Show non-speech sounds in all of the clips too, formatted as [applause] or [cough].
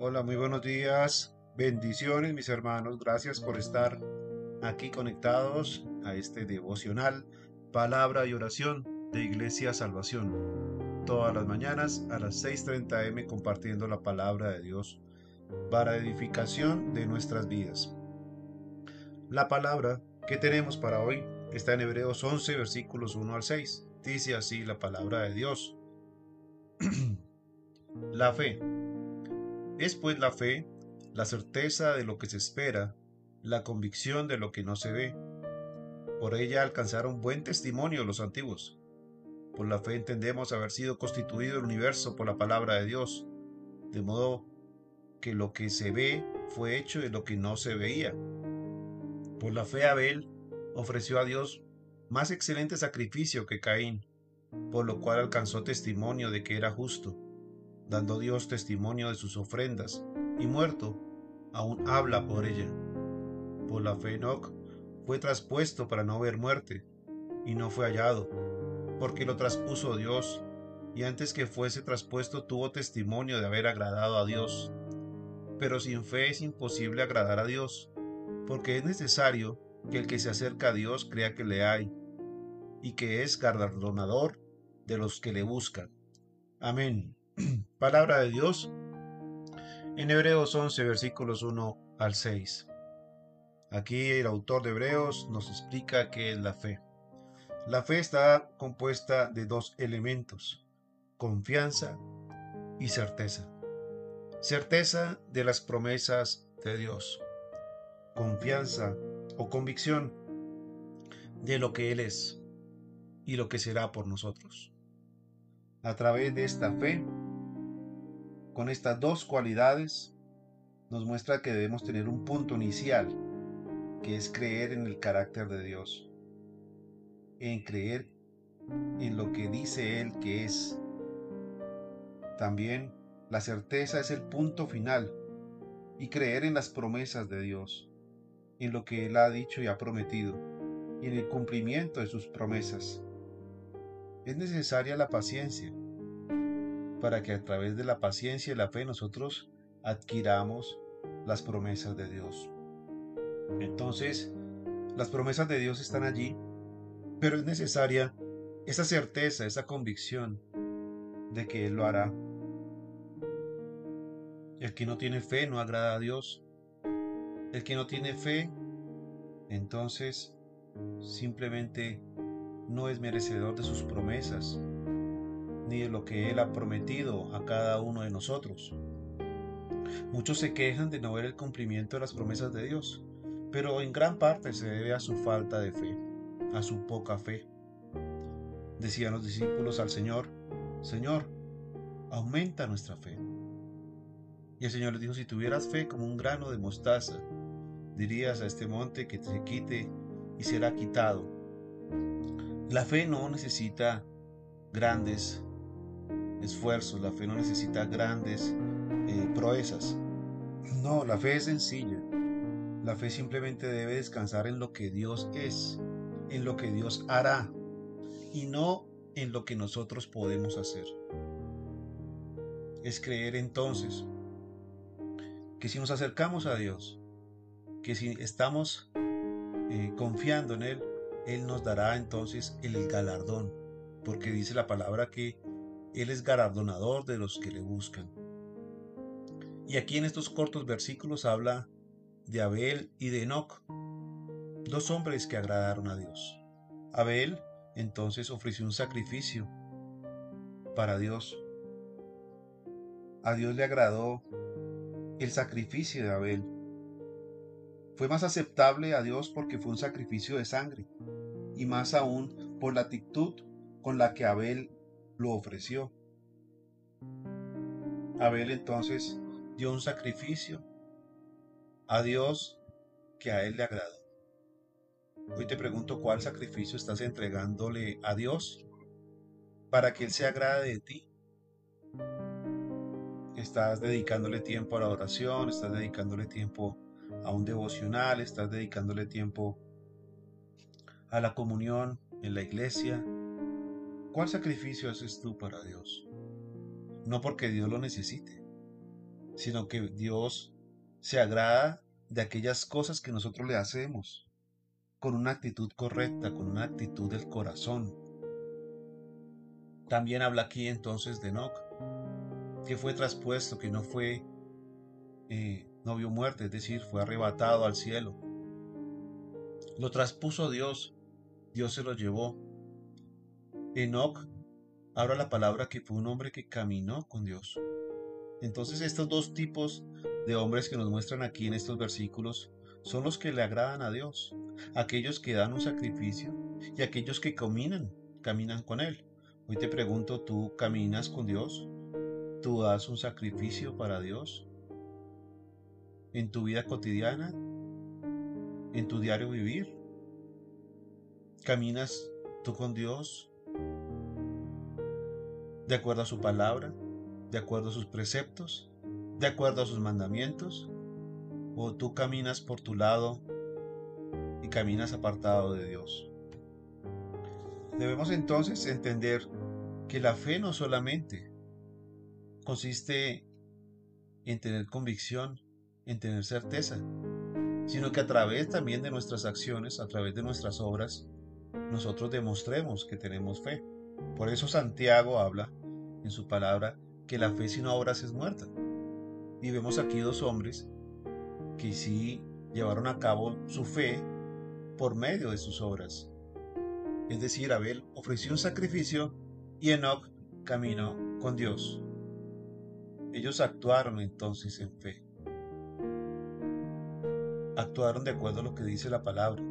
Hola, muy buenos días. Bendiciones, mis hermanos. Gracias por estar aquí conectados a este devocional, palabra y oración de Iglesia Salvación. Todas las mañanas a las 6.30 am compartiendo la palabra de Dios para edificación de nuestras vidas. La palabra que tenemos para hoy está en Hebreos 11, versículos 1 al 6. Dice así la palabra de Dios. [clears throat] la fe. Es pues la fe, la certeza de lo que se espera, la convicción de lo que no se ve. Por ella alcanzaron buen testimonio los antiguos. Por la fe entendemos haber sido constituido el universo por la palabra de Dios, de modo que lo que se ve fue hecho de lo que no se veía. Por la fe Abel ofreció a Dios más excelente sacrificio que Caín, por lo cual alcanzó testimonio de que era justo, dando Dios testimonio de sus ofrendas, y muerto, aún habla por ella. Por la fe Enoch fue traspuesto para no ver muerte, y no fue hallado, porque lo traspuso Dios, y antes que fuese traspuesto tuvo testimonio de haber agradado a Dios. Pero sin fe es imposible agradar a Dios, porque es necesario que el que se acerca a Dios crea que le hay, y que es galardonador de los que le buscan. Amén. [clears throat] Palabra de Dios en Hebreos 11 versículos 1 al 6. Aquí el autor de Hebreos nos explica qué es la fe. La fe está compuesta de dos elementos, confianza y certeza. Certeza de las promesas de Dios. Confianza o convicción de lo que Él es y lo que será por nosotros. A través de esta fe, con estas dos cualidades, nos muestra que debemos tener un punto inicial, que es creer en el carácter de Dios, en creer en lo que dice Él que es. También la certeza es el punto final y creer en las promesas de Dios, en lo que Él ha dicho y ha prometido, y en el cumplimiento de sus promesas. Es necesaria la paciencia para que a través de la paciencia y la fe nosotros adquiramos las promesas de Dios. Entonces, las promesas de Dios están allí, pero es necesaria esa certeza, esa convicción de que Él lo hará. El que no tiene fe no agrada a Dios. El que no tiene fe, entonces simplemente no es merecedor de sus promesas, ni de lo que Él ha prometido a cada uno de nosotros. Muchos se quejan de no ver el cumplimiento de las promesas de Dios, pero en gran parte se debe a su falta de fe, a su poca fe. Decían los discípulos al Señor, Señor, aumenta nuestra fe. Y el Señor les dijo, si tuvieras fe como un grano de mostaza, dirías a este monte que se quite y será quitado. La fe no necesita grandes esfuerzos, la fe no necesita grandes eh, proezas. No, la fe es sencilla. La fe simplemente debe descansar en lo que Dios es, en lo que Dios hará y no en lo que nosotros podemos hacer. Es creer entonces que si nos acercamos a Dios, que si estamos eh, confiando en Él, Él nos dará entonces el galardón, porque dice la palabra que Él es galardonador de los que le buscan. Y aquí en estos cortos versículos habla de Abel y de Enoch, dos hombres que agradaron a Dios. Abel entonces ofreció un sacrificio para Dios. A Dios le agradó el sacrificio de Abel. Fue más aceptable a Dios porque fue un sacrificio de sangre, y más aún por la actitud con la que Abel lo ofreció. Abel entonces dio un sacrificio a Dios que a él le agradó. Hoy te pregunto cuál sacrificio estás entregándole a Dios para que Él se agrade de ti estás dedicándole tiempo a la oración, estás dedicándole tiempo a un devocional, estás dedicándole tiempo a la comunión en la iglesia. ¿Cuál sacrificio haces tú para Dios? No porque Dios lo necesite, sino que Dios se agrada de aquellas cosas que nosotros le hacemos, con una actitud correcta, con una actitud del corazón. También habla aquí entonces de Enoch, que fue traspuesto, que no fue, eh, no vio muerte, es decir, fue arrebatado al cielo. Lo traspuso Dios, Dios se lo llevó. Enoch habla la palabra que fue un hombre que caminó con Dios. Entonces estos dos tipos de hombres que nos muestran aquí en estos versículos son los que le agradan a Dios, aquellos que dan un sacrificio y aquellos que caminan, caminan con Él. Hoy te pregunto, ¿tú caminas con Dios? ¿Tú das un sacrificio para Dios? ¿En tu vida cotidiana? ¿En tu diario vivir? ¿Caminas tú con Dios de acuerdo a su palabra? ¿De acuerdo a sus preceptos? ¿De acuerdo a sus mandamientos? ¿O tú caminas por tu lado y caminas apartado de Dios? Debemos entonces entender que la fe no solamente consiste en tener convicción, en tener certeza, sino que a través también de nuestras acciones, a través de nuestras obras, nosotros demostremos que tenemos fe. Por eso Santiago habla en su palabra que la fe sin obras es muerta. Y vemos aquí dos hombres que sí llevaron a cabo su fe por medio de sus obras. Es decir, Abel ofreció un sacrificio y Enoch caminó con Dios. Ellos actuaron entonces en fe. Actuaron de acuerdo a lo que dice la palabra.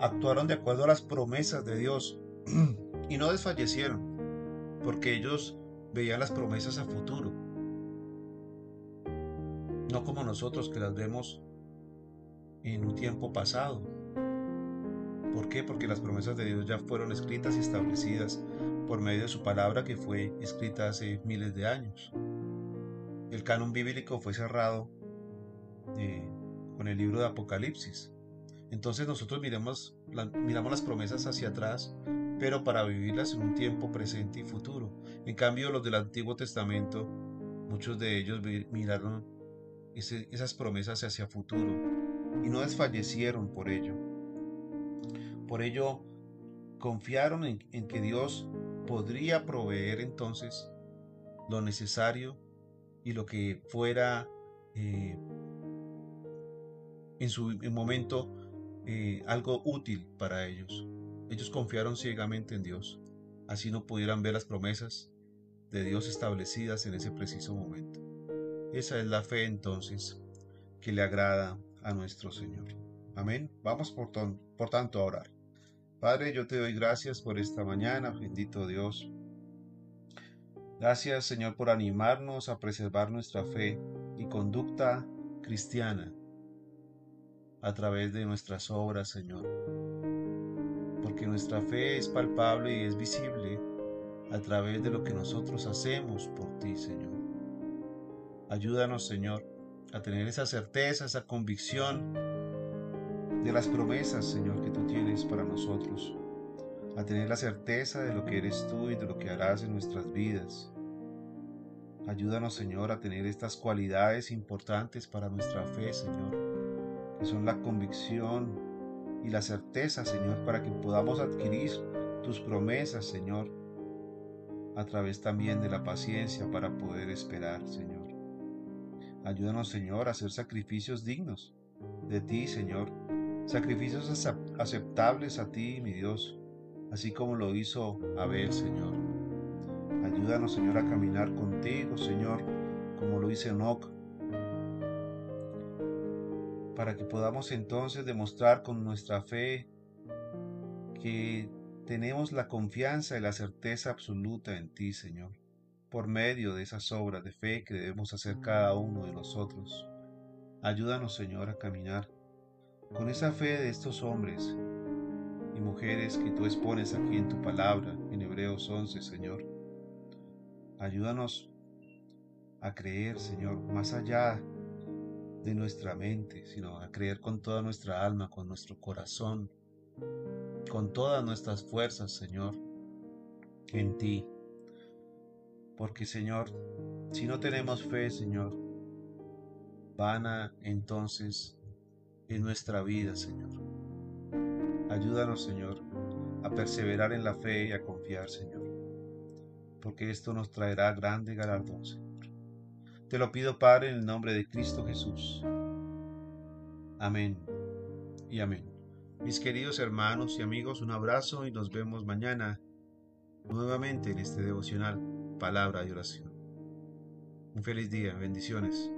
Actuaron de acuerdo a las promesas de Dios [clears throat] y no desfallecieron, porque ellos veían las promesas a futuro. No como nosotros que las vemos en un tiempo pasado. ¿Por qué? Porque las promesas de Dios ya fueron escritas y establecidas por medio de su palabra que fue escrita hace miles de años. El canon bíblico fue cerrado eh, con el libro de Apocalipsis. Entonces nosotros miramos, miramos las promesas hacia atrás, pero para vivirlas en un tiempo presente y futuro. En cambio, los del Antiguo Testamento, muchos de ellos miraron esas promesas hacia futuro y no desfallecieron por ello. Por ello, confiaron en, que Dios podría proveer entonces lo necesario y lo que fuera eh, en su momento eh, algo útil para ellos. Ellos confiaron ciegamente en Dios, así no pudieran ver las promesas de Dios establecidas en ese preciso momento. Esa es la fe entonces que le agrada a nuestro Señor. Amén. Vamos por, por tanto a orar. Padre, yo te doy gracias por esta mañana, bendito Dios. Gracias Señor por animarnos a preservar nuestra fe y conducta cristiana a través de nuestras obras, Señor. Nuestra fe es palpable y es visible a través de lo que nosotros hacemos por ti, Señor. Ayúdanos, Señor, a tener esa certeza, esa convicción de las promesas, Señor, que tú tienes para nosotros. A tener la certeza de lo que eres tú y de lo que harás en nuestras vidas. Ayúdanos, Señor, a tener estas cualidades importantes para nuestra fe, Señor, que son la convicción y la certeza, Señor, para que podamos adquirir tus promesas, Señor, a través también de la paciencia para poder esperar, Señor. Ayúdanos, Señor, a hacer sacrificios dignos de ti, Señor, sacrificios aceptables a ti, mi Dios, así como lo hizo Abel, Señor. Ayúdanos, Señor, a caminar contigo, Señor, como lo hizo Enoch, para que podamos entonces demostrar con nuestra fe que tenemos la confianza y la certeza absoluta en ti, Señor, por medio de esas obras de fe que debemos hacer cada uno de nosotros. Ayúdanos, Señor, a caminar con esa fe de estos hombres y mujeres que tú expones aquí en tu palabra, en Hebreos 11, Señor. Ayúdanos a creer, Señor, más allá de nuestra mente, sino a creer con toda nuestra alma, con nuestro corazón, con todas nuestras fuerzas, Señor, en ti. Porque, Señor, si no tenemos fe, Señor, vana entonces en nuestra vida, Señor. Ayúdanos, Señor, a perseverar en la fe y a confiar, Señor, porque esto nos traerá grande galardón. Te lo pido, Padre, en el nombre de Cristo Jesús. Amén y amén. Mis queridos hermanos y amigos, un abrazo y nos vemos mañana nuevamente en este devocional, palabra y oración. Un feliz día, bendiciones.